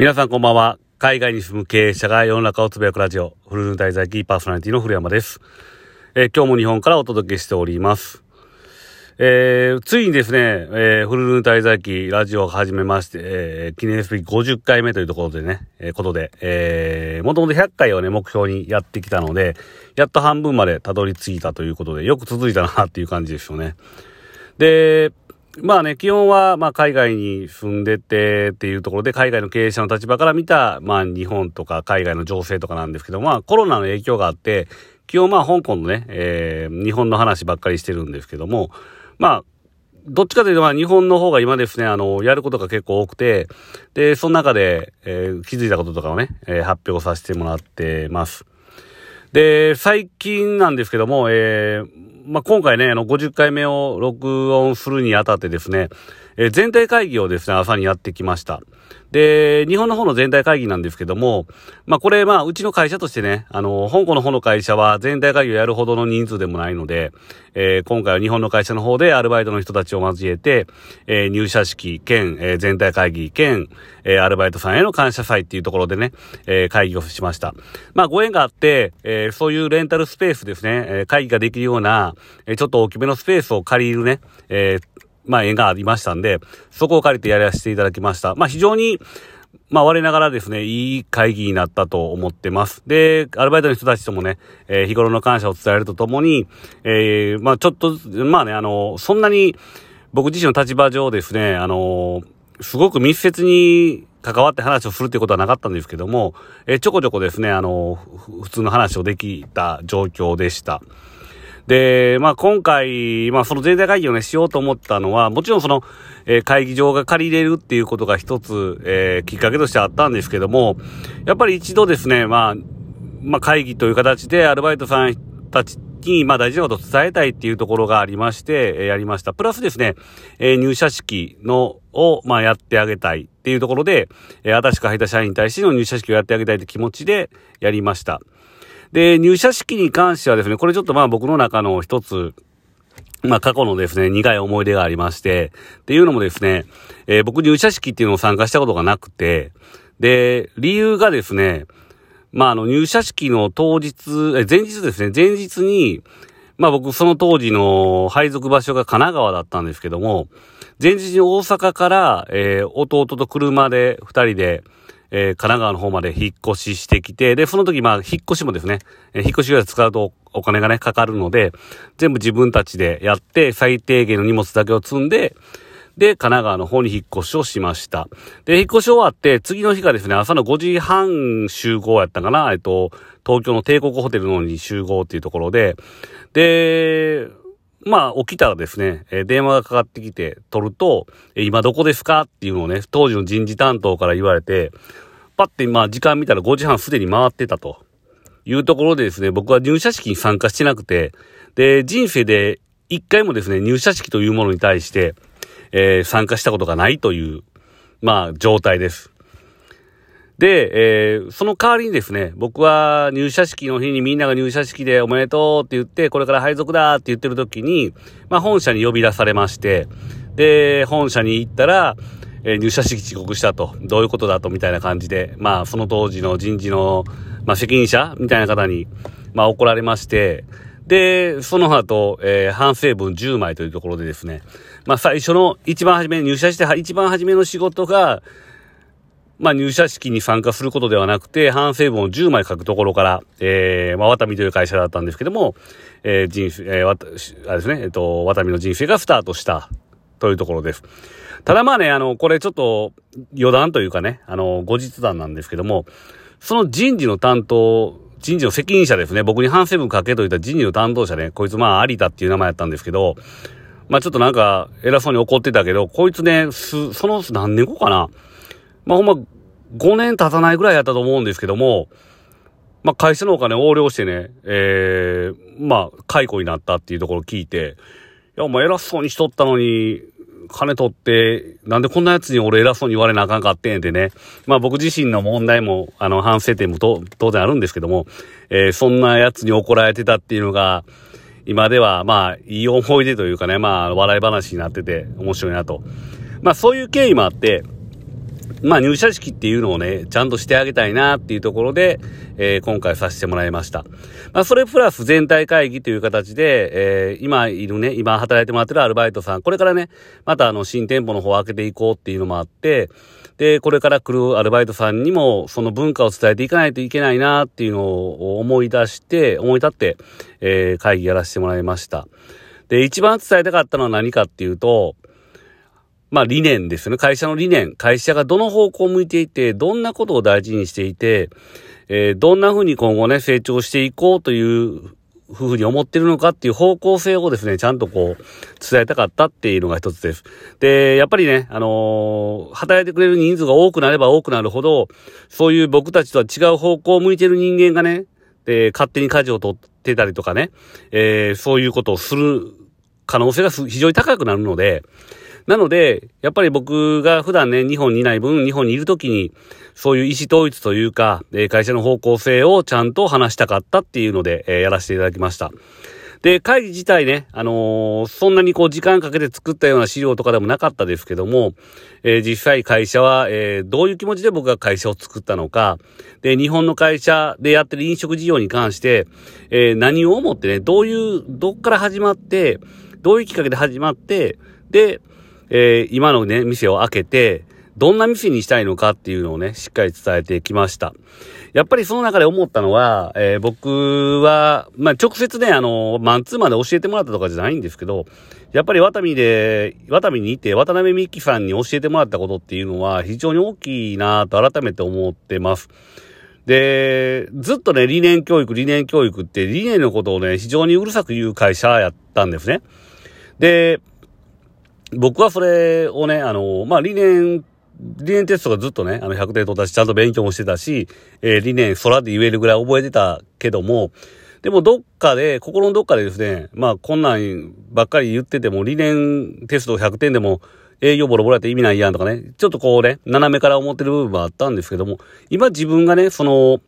皆さんこんばんは。海外に住む経営者が世の中をつぶやくラジオ、フルルン滞在キーパーソナリティの古山です。えー、今日も日本からお届けしております。えー、ついにですね、えー、フルルン滞在記ラジオを始めまして、えー、記念すべき50回目というところでね、えー、ことで、えー、もともと100回をね、目標にやってきたので、やっと半分までたどり着いたということで、よく続いたなっていう感じですよね。で、まあね、基本は、まあ海外に住んでてっていうところで、海外の経営者の立場から見た、まあ日本とか海外の情勢とかなんですけど、まあコロナの影響があって、基本まあ香港のね、えー、日本の話ばっかりしてるんですけども、まあ、どっちかというと、まあ、日本の方が今ですね、あの、やることが結構多くて、で、その中で、えー、気づいたこととかをね、えー、発表させてもらってます。で、最近なんですけども、えー、まあ、今回ね、あの、50回目を録音するにあたってですね、えー、全体会議をですね、朝にやってきました。で、日本の方の全体会議なんですけども、まあこれ、まあうちの会社としてね、あの、香港の方の会社は全体会議をやるほどの人数でもないので、えー、今回は日本の会社の方でアルバイトの人たちを交えて、えー、入社式兼、えー、全体会議兼、えー、アルバイトさんへの感謝祭っていうところでね、えー、会議をしました。まあご縁があって、えー、そういうレンタルスペースですね、えー、会議ができるような、えー、ちょっと大きめのスペースを借りるね、えー、まあ、縁がありましたんで、そこを借りてやらせていただきました。まあ、非常に、まあ、我ながらですね、いい会議になったと思ってます。で、アルバイトの人たちともね、えー、日頃の感謝を伝えるとともに、えー、まあ、ちょっと、まあね、あの、そんなに、僕自身の立場上ですね、あの、すごく密接に関わって話をするってことはなかったんですけども、えー、ちょこちょこですね、あの、普通の話をできた状況でした。で、まあ今回、まあその全体会議をね、しようと思ったのは、もちろんその、えー、会議場が借りれるっていうことが一つ、えー、きっかけとしてあったんですけども、やっぱり一度ですね、まあ、まあ会議という形でアルバイトさんたちに、まあ大事なことを伝えたいっていうところがありまして、えー、やりました。プラスですね、えー、入社式の、を、まあやってあげたいっていうところで、えー、新しく入った社員に対しての入社式をやってあげたいって気持ちでやりました。で、入社式に関してはですね、これちょっとまあ僕の中の一つ、まあ過去のですね、苦い思い出がありまして、っていうのもですね、えー、僕入社式っていうのを参加したことがなくて、で、理由がですね、まああの入社式の当日、え、前日ですね、前日に、まあ僕その当時の配属場所が神奈川だったんですけども、前日に大阪から、えー、弟と車で二人で、えー、神奈川の方まで引っ越ししてきて、で、その時、まあ、引っ越しもですね、えー、引っ越しぐらい使うとお金がね、かかるので、全部自分たちでやって、最低限の荷物だけを積んで、で、神奈川の方に引っ越しをしました。で、引っ越し終わって、次の日がですね、朝の5時半集合やったかな、えっと、東京の帝国ホテルの方に集合っていうところで、で、まあ、起きたらですね、えー、電話がかかってきて、取ると、え、今どこですかっていうのをね、当時の人事担当から言われて、パッて、まあ、時間見たら5時半すでに回ってたと。いうところでですね、僕は入社式に参加してなくて、で、人生で一回もですね、入社式というものに対して、えー、参加したことがないという、まあ、状態です。で、えー、その代わりにですね、僕は入社式の日にみんなが入社式でおめでとうって言って、これから配属だって言ってる時に、まあ本社に呼び出されまして、で、本社に行ったら、えー、入社式遅刻したと、どういうことだとみたいな感じで、まあその当時の人事の、まあ責任者みたいな方に、まあ怒られまして、で、その後、えー、反省文10枚というところでですね、まあ最初の一番初め、入社して一番初めの仕事が、まあ入社式に参加することではなくて、反省文を10枚書くところから、えー、まあ、ワタミという会社だったんですけども、えー、人生、えー、わた、あれですね、えっ、と、ワタミの人生がスタートしたというところです。ただまあね、あの、これちょっと余談というかね、あの、後日談なんですけども、その人事の担当、人事の責任者ですね、僕に反省文書けといった人事の担当者ね、こいつまあ有田っていう名前やったんですけど、まあちょっとなんか偉そうに怒ってたけど、こいつね、す、その何年後かなまあほんま5年経たないぐらいやったと思うんですけども、まあ会社のお金横領してね、ええー、まあ解雇になったっていうところを聞いて、いやお前偉そうにしとったのに、金取って、なんでこんな奴に俺偉そうに言われなあかんかってんってね。まあ僕自身の問題も、あの、反省点も当然あるんですけども、えー、そんな奴に怒られてたっていうのが、今では、まあ、いい思い出というかね、まあ、笑い話になってて面白いなと。まあそういう経緯もあって、まあ入社式っていうのをね、ちゃんとしてあげたいなっていうところで、えー、今回させてもらいました。まあそれプラス全体会議という形で、えー、今いるね、今働いてもらってるアルバイトさん、これからね、またあの新店舗の方を開けていこうっていうのもあって、で、これから来るアルバイトさんにもその文化を伝えていかないといけないなっていうのを思い出して、思い立って、えー、会議やらせてもらいました。で、一番伝えたかったのは何かっていうと、まあ理念ですね。会社の理念。会社がどの方向を向いていて、どんなことを大事にしていて、えー、どんな風に今後ね、成長していこうというふうに思ってるのかっていう方向性をですね、ちゃんとこう、伝えたかったっていうのが一つです。で、やっぱりね、あのー、働いてくれる人数が多くなれば多くなるほど、そういう僕たちとは違う方向を向いてる人間がね、で、勝手に舵を取ってたりとかね、えー、そういうことをする可能性が非常に高くなるので、なので、やっぱり僕が普段ね、日本にいない分、日本にいるときに、そういう意思統一というか、え会社の方向性をちゃんと話したかったっていうので、えやらせていただきました。で、会議自体ね、あのー、そんなにこう時間かけて作ったような資料とかでもなかったですけども、えー、実際会社は、えー、どういう気持ちで僕が会社を作ったのか、で、日本の会社でやってる飲食事業に関して、え何を思ってね、どういう、どっから始まって、どういうきっかけで始まって、で、えー、今のね、店を開けて、どんな店にしたいのかっていうのをね、しっかり伝えてきました。やっぱりその中で思ったのは、えー、僕は、まあ、直接ね、あの、マンツーマンで教えてもらったとかじゃないんですけど、やっぱりワタミで、ワタミにいて、渡辺美希さんに教えてもらったことっていうのは非常に大きいなと改めて思ってます。で、ずっとね、理念教育、理念教育って理念のことをね、非常にうるさく言う会社やったんですね。で、僕はそれをね、あの、まあ、理念、理念テストがずっとね、あの、100点取ったし、ちゃんと勉強もしてたし、えー、理念、空で言えるぐらい覚えてたけども、でもどっかで、心のどっかでですね、まあこんなんばっかり言ってても、理念テスト100点でも営業ボロボロやって意味ないやんとかね、ちょっとこうね、斜めから思ってる部分はあったんですけども、今自分がね、その、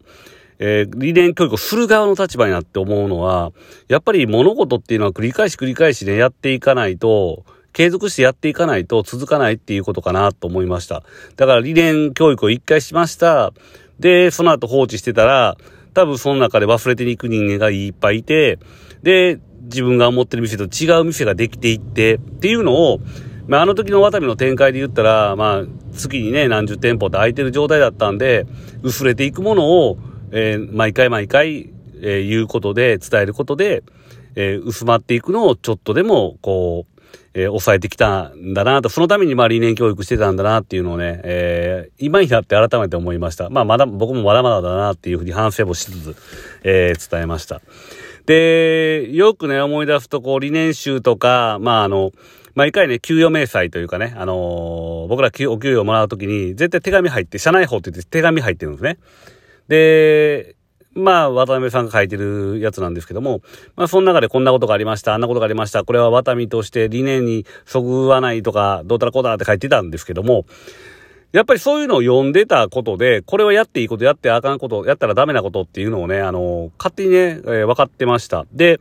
えー、理念教育をする側の立場になって思うのは、やっぱり物事っていうのは繰り返し繰り返しね、やっていかないと、継続してやっていかないと続かないっていうことかなと思いました。だから理念教育を一回しました。で、その後放置してたら、多分その中で忘れていく人間がいっぱいいて、で、自分が思ってる店と違う店ができていって、っていうのを、まあ、あの時の渡辺の展開で言ったら、まあ、月にね、何十店舗って空いてる状態だったんで、薄れていくものを、えー、毎回毎回、えー、言うことで、伝えることで、えー、薄まっていくのをちょっとでも、こう、えー、抑えてきたんだなと、そのためにまあ理念教育してたんだなっていうのをね、えー、今になって改めて思いました。まあまだ、僕もまだまだだなっていうふうに反省もしつつ、えー、伝えました。で、よくね、思い出すと、こう、理念集とか、まああの、毎回ね、給与明細というかね、あのー、僕らお給与もらうときに、絶対手紙入って、社内法って言って手紙入ってるんですね。で、まあ、渡辺さんが書いてるやつなんですけども、まあ、その中でこんなことがありました、あんなことがありました、これは渡辺として理念にそぐわないとか、どうたらこうたらって書いてたんですけども、やっぱりそういうのを読んでたことで、これはやっていいこと、やってあかんこと、やったらダメなことっていうのをね、あの、勝手にね、えー、分かってました。で、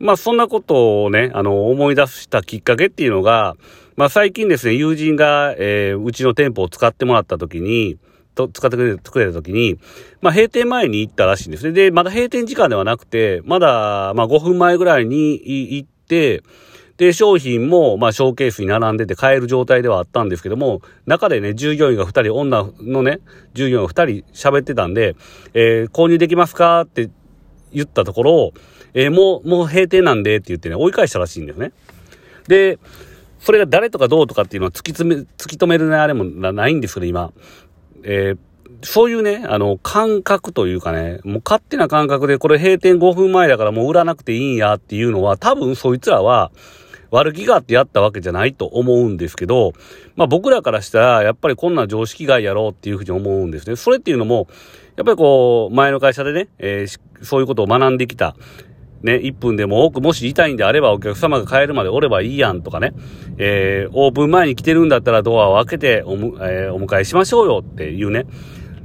まあそんなことをね、あの、思い出したきっかけっていうのが、まあ最近ですね、友人が、えー、うちの店舗を使ってもらった時に、と使ってくれくれた時に、まあ、閉店前に行ったらしいんですね。で、まだ閉店時間ではなくて、まだ、まあ、5分前ぐらいに行って、で、商品も、まあ、ショーケースに並んでて買える状態ではあったんですけども、中でね、従業員が2人、女のね、従業員が2人喋ってたんで、えー、購入できますかって言ったところ、えー、もう、もう閉店なんでって言ってね、追い返したらしいんですね。で、それが誰とかどうとかっていうのは突き詰め、突き止めるね、あれもないんですけど、今。えー、そういうね、あの、感覚というかね、もう勝手な感覚で、これ閉店5分前だからもう売らなくていいんやっていうのは、多分そいつらは、悪気があってやったわけじゃないと思うんですけど、まあ僕らからしたら、やっぱりこんな常識外やろうっていうふうに思うんですね。それっていうのも、やっぱりこう、前の会社でね、えー、そういうことを学んできた、ね、1分でも多くもし痛いんであればお客様が帰るまでおればいいやんとかね、えー、オープン前に来てるんだったらドアを開けておむ、えー、お迎えしましょうよっていうね、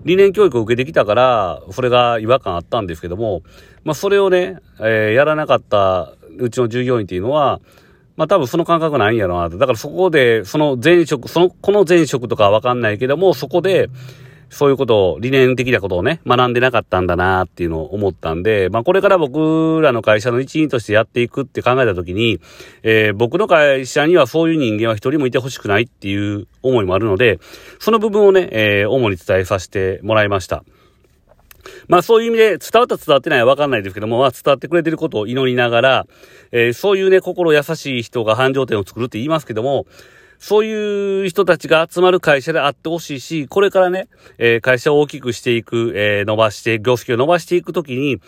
理念教育を受けてきたから、それが違和感あったんですけども、まあそれをね、えー、やらなかったうちの従業員っていうのは、まあ多分その感覚ないんやろなと。だからそこで、その前職、その、この前職とかはわかんないけども、そこで、そういうことを、理念的なことをね、学んでなかったんだなっていうのを思ったんで、まあこれから僕らの会社の一員としてやっていくって考えたときに、えー、僕の会社にはそういう人間は一人もいてほしくないっていう思いもあるので、その部分をね、えー、主に伝えさせてもらいました。まあそういう意味で伝わった伝わってないはわかんないですけども、まあ伝わってくれてることを祈りながら、えー、そういうね、心優しい人が繁盛店を作るって言いますけども、そういう人たちが集まる会社であってほしいし、これからね、えー、会社を大きくしていく、えー、伸ばして、業績を伸ばしていくときに、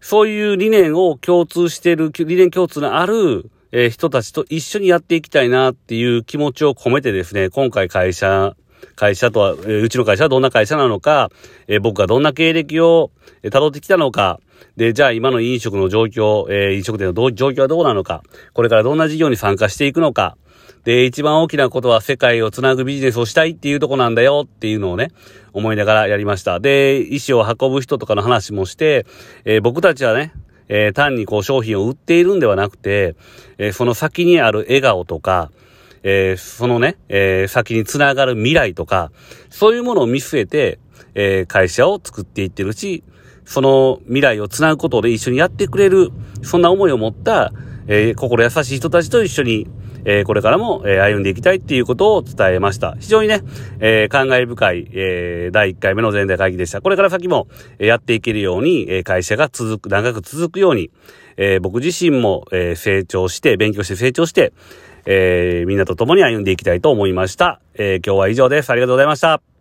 そういう理念を共通している、理念共通のある、えー、人たちと一緒にやっていきたいなっていう気持ちを込めてですね、今回会社会社とは、えうちの会社はどんな会社なのか、え僕がどんな経歴を辿ってきたのか、で、じゃあ今の飲食の状況、え飲食店の状況はどうなのか、これからどんな事業に参加していくのか、で、一番大きなことは世界をつなぐビジネスをしたいっていうとこなんだよっていうのをね、思いながらやりました。で、意思を運ぶ人とかの話もして、えー、僕たちはね、えー、単にこう商品を売っているんではなくて、えー、その先にある笑顔とか、えー、そのね、えー、先につながる未来とか、そういうものを見据えて、えー、会社を作っていってるし、その未来をつなぐことで一緒にやってくれる、そんな思いを持った、え、心優しい人たちと一緒に、えー、これからも、えー、歩んでいきたいっていうことを伝えました。非常にね、えー、感慨深い、えー、第1回目の全体会議でした。これから先も、え、やっていけるように、え、会社が続く、長く続くように、え、僕自身も、え、成長して、勉強して成長して、えー、みんなと共に歩んでいきたいと思いました。え、今日は以上です。ありがとうございました。